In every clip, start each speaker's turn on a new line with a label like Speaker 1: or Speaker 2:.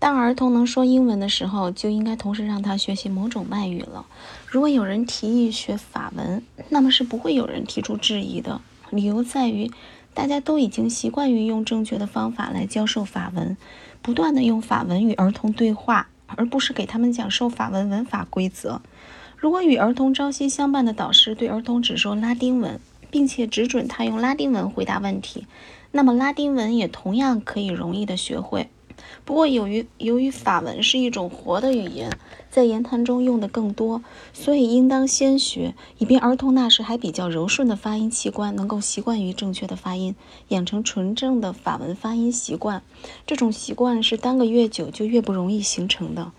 Speaker 1: 当儿童能说英文的时候，就应该同时让他学习某种外语了。如果有人提议学法文，那么是不会有人提出质疑的。理由在于，大家都已经习惯于用正确的方法来教授法文，不断的用法文与儿童对话，而不是给他们讲授法文文法规则。如果与儿童朝夕相伴的导师对儿童只说拉丁文，并且只准他用拉丁文回答问题，那么拉丁文也同样可以容易的学会。不过，由于由于法文是一种活的语言，在言谈中用的更多，所以应当先学，以便儿童那时还比较柔顺的发音器官能够习惯于正确的发音，养成纯正的法文发音习惯。这种习惯是耽搁越久就越不容易形成的。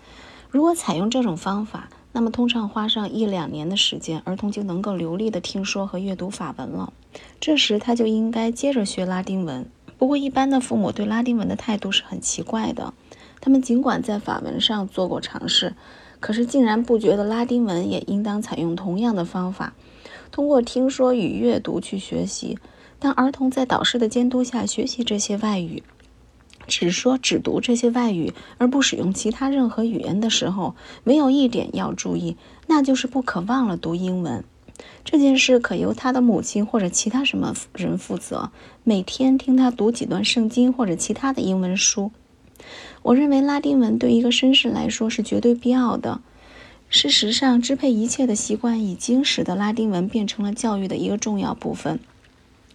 Speaker 1: 如果采用这种方法，那么通常花上一两年的时间，儿童就能够流利的听说和阅读法文了。这时他就应该接着学拉丁文。不过，一般的父母对拉丁文的态度是很奇怪的。他们尽管在法文上做过尝试，可是竟然不觉得拉丁文也应当采用同样的方法，通过听说与阅读去学习。当儿童在导师的监督下学习这些外语，只说只读这些外语，而不使用其他任何语言的时候，没有一点要注意，那就是不可忘了读英文。这件事可由他的母亲或者其他什么人负责，每天听他读几段圣经或者其他的英文书。我认为拉丁文对一个绅士来说是绝对必要的。事实上，支配一切的习惯已经使得拉丁文变成了教育的一个重要部分，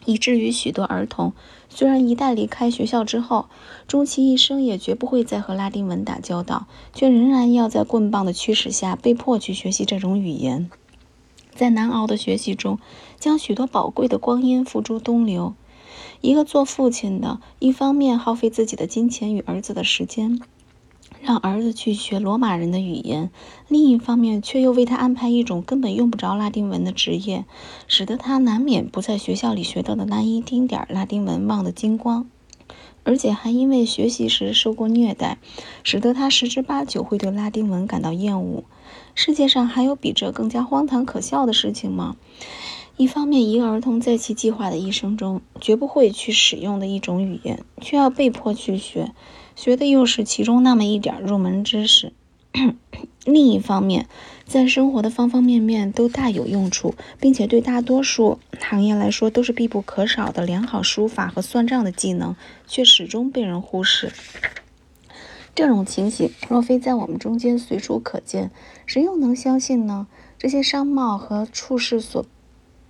Speaker 1: 以至于许多儿童虽然一旦离开学校之后，终其一生也绝不会再和拉丁文打交道，却仍然要在棍棒的驱使下被迫去学习这种语言。在难熬的学习中，将许多宝贵的光阴付诸东流。一个做父亲的，一方面耗费自己的金钱与儿子的时间，让儿子去学罗马人的语言；另一方面，却又为他安排一种根本用不着拉丁文的职业，使得他难免不在学校里学到的那一丁点儿拉丁文忘得精光，而且还因为学习时受过虐待，使得他十之八九会对拉丁文感到厌恶。世界上还有比这更加荒唐可笑的事情吗？一方面，一个儿童在其计划的一生中绝不会去使用的一种语言，却要被迫去学，学的又是其中那么一点入门知识；另一方面，在生活的方方面面都大有用处，并且对大多数行业来说都是必不可少的良好书法和算账的技能，却始终被人忽视。这种情形若非在我们中间随处可见，谁又能相信呢？这些商贸和处事所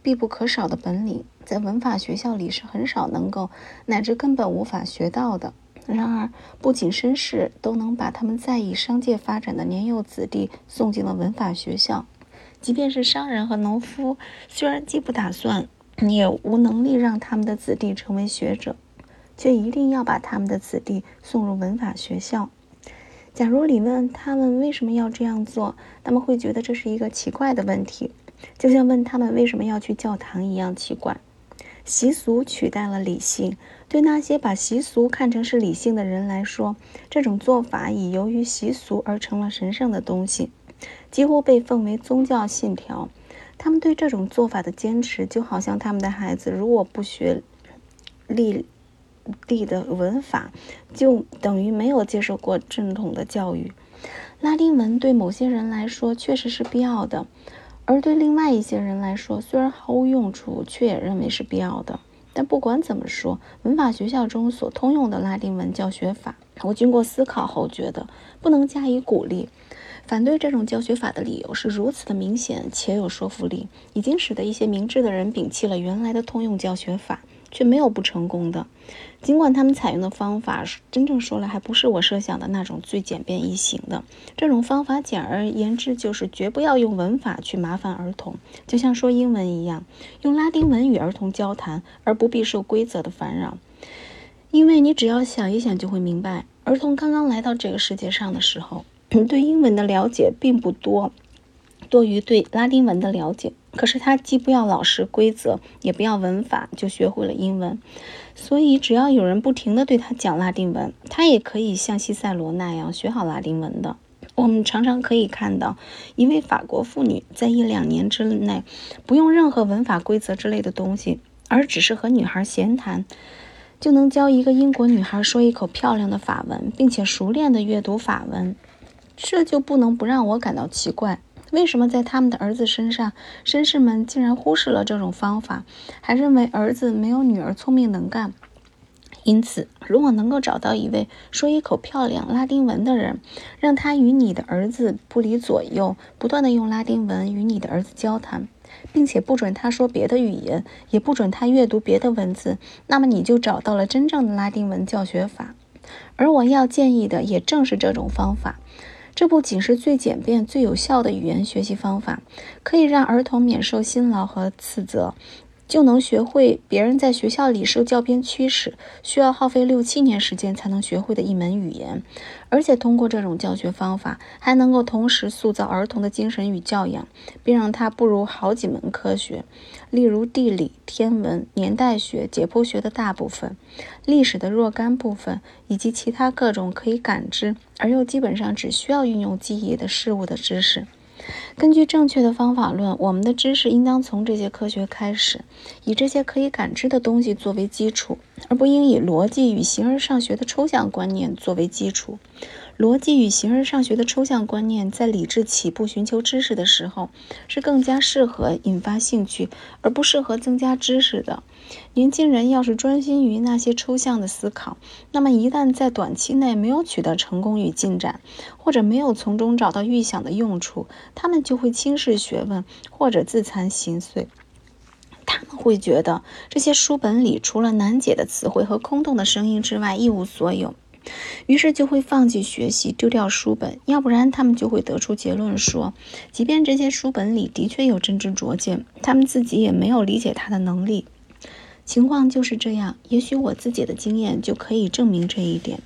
Speaker 1: 必不可少的本领，在文法学校里是很少能够，乃至根本无法学到的。然而，不仅绅士都能把他们在意商界发展的年幼子弟送进了文法学校，即便是商人和农夫，虽然既不打算，也无能力让他们的子弟成为学者，却一定要把他们的子弟送入文法学校。假如你问他们为什么要这样做，他们会觉得这是一个奇怪的问题，就像问他们为什么要去教堂一样奇怪。习俗取代了理性，对那些把习俗看成是理性的人来说，这种做法已由于习俗而成了神圣的东西，几乎被奉为宗教信条。他们对这种做法的坚持，就好像他们的孩子如果不学立。地的文法就等于没有接受过正统的教育。拉丁文对某些人来说确实是必要的，而对另外一些人来说，虽然毫无用处，却也认为是必要的。但不管怎么说，文法学校中所通用的拉丁文教学法，我经过思考后觉得不能加以鼓励。反对这种教学法的理由是如此的明显且有说服力，已经使得一些明智的人摒弃了原来的通用教学法。却没有不成功的，尽管他们采用的方法真正说来还不是我设想的那种最简便易行的。这种方法简而言之就是绝不要用文法去麻烦儿童，就像说英文一样，用拉丁文与儿童交谈，而不必受规则的烦扰。因为你只要想一想就会明白，儿童刚刚来到这个世界上的时候，对英文的了解并不多，多于对拉丁文的了解。可是他既不要老师规则，也不要文法，就学会了英文。所以只要有人不停地对他讲拉丁文，他也可以像西塞罗那样学好拉丁文的。我们常常可以看到，一位法国妇女在一两年之内，不用任何文法规则之类的东西，而只是和女孩闲谈，就能教一个英国女孩说一口漂亮的法文，并且熟练的阅读法文，这就不能不让我感到奇怪。为什么在他们的儿子身上，绅士们竟然忽视了这种方法，还认为儿子没有女儿聪明能干？因此，如果能够找到一位说一口漂亮拉丁文的人，让他与你的儿子不离左右，不断的用拉丁文与你的儿子交谈，并且不准他说别的语言，也不准他阅读别的文字，那么你就找到了真正的拉丁文教学法。而我要建议的也正是这种方法。这不仅是最简便、最有效的语言学习方法，可以让儿童免受辛劳和斥责。就能学会别人在学校里受教鞭驱使，需要耗费六七年时间才能学会的一门语言，而且通过这种教学方法，还能够同时塑造儿童的精神与教养，并让他步入好几门科学，例如地理、天文、年代学、解剖学的大部分，历史的若干部分，以及其他各种可以感知而又基本上只需要运用记忆的事物的知识。根据正确的方法论，我们的知识应当从这些科学开始，以这些可以感知的东西作为基础，而不应以逻辑与形而上学的抽象观念作为基础。逻辑与形而上学的抽象观念在理智起步寻求知识的时候，是更加适合引发兴趣，而不适合增加知识的。年轻人要是专心于那些抽象的思考，那么一旦在短期内没有取得成功与进展，或者没有从中找到预想的用处，他们就会轻视学问，或者自惭形秽。他们会觉得这些书本里除了难解的词汇和空洞的声音之外一无所有。于是就会放弃学习，丢掉书本，要不然他们就会得出结论说，即便这些书本里的确有真知灼见，他们自己也没有理解他的能力。情况就是这样，也许我自己的经验就可以证明这一点。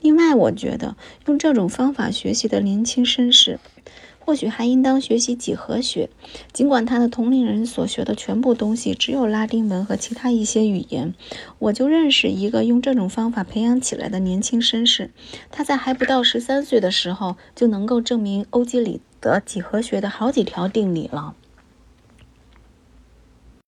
Speaker 1: 另外，我觉得用这种方法学习的年轻绅士。或许还应当学习几何学，尽管他的同龄人所学的全部东西只有拉丁文和其他一些语言。我就认识一个用这种方法培养起来的年轻绅士，他在还不到十三岁的时候就能够证明欧几里得几何学的好几条定理了。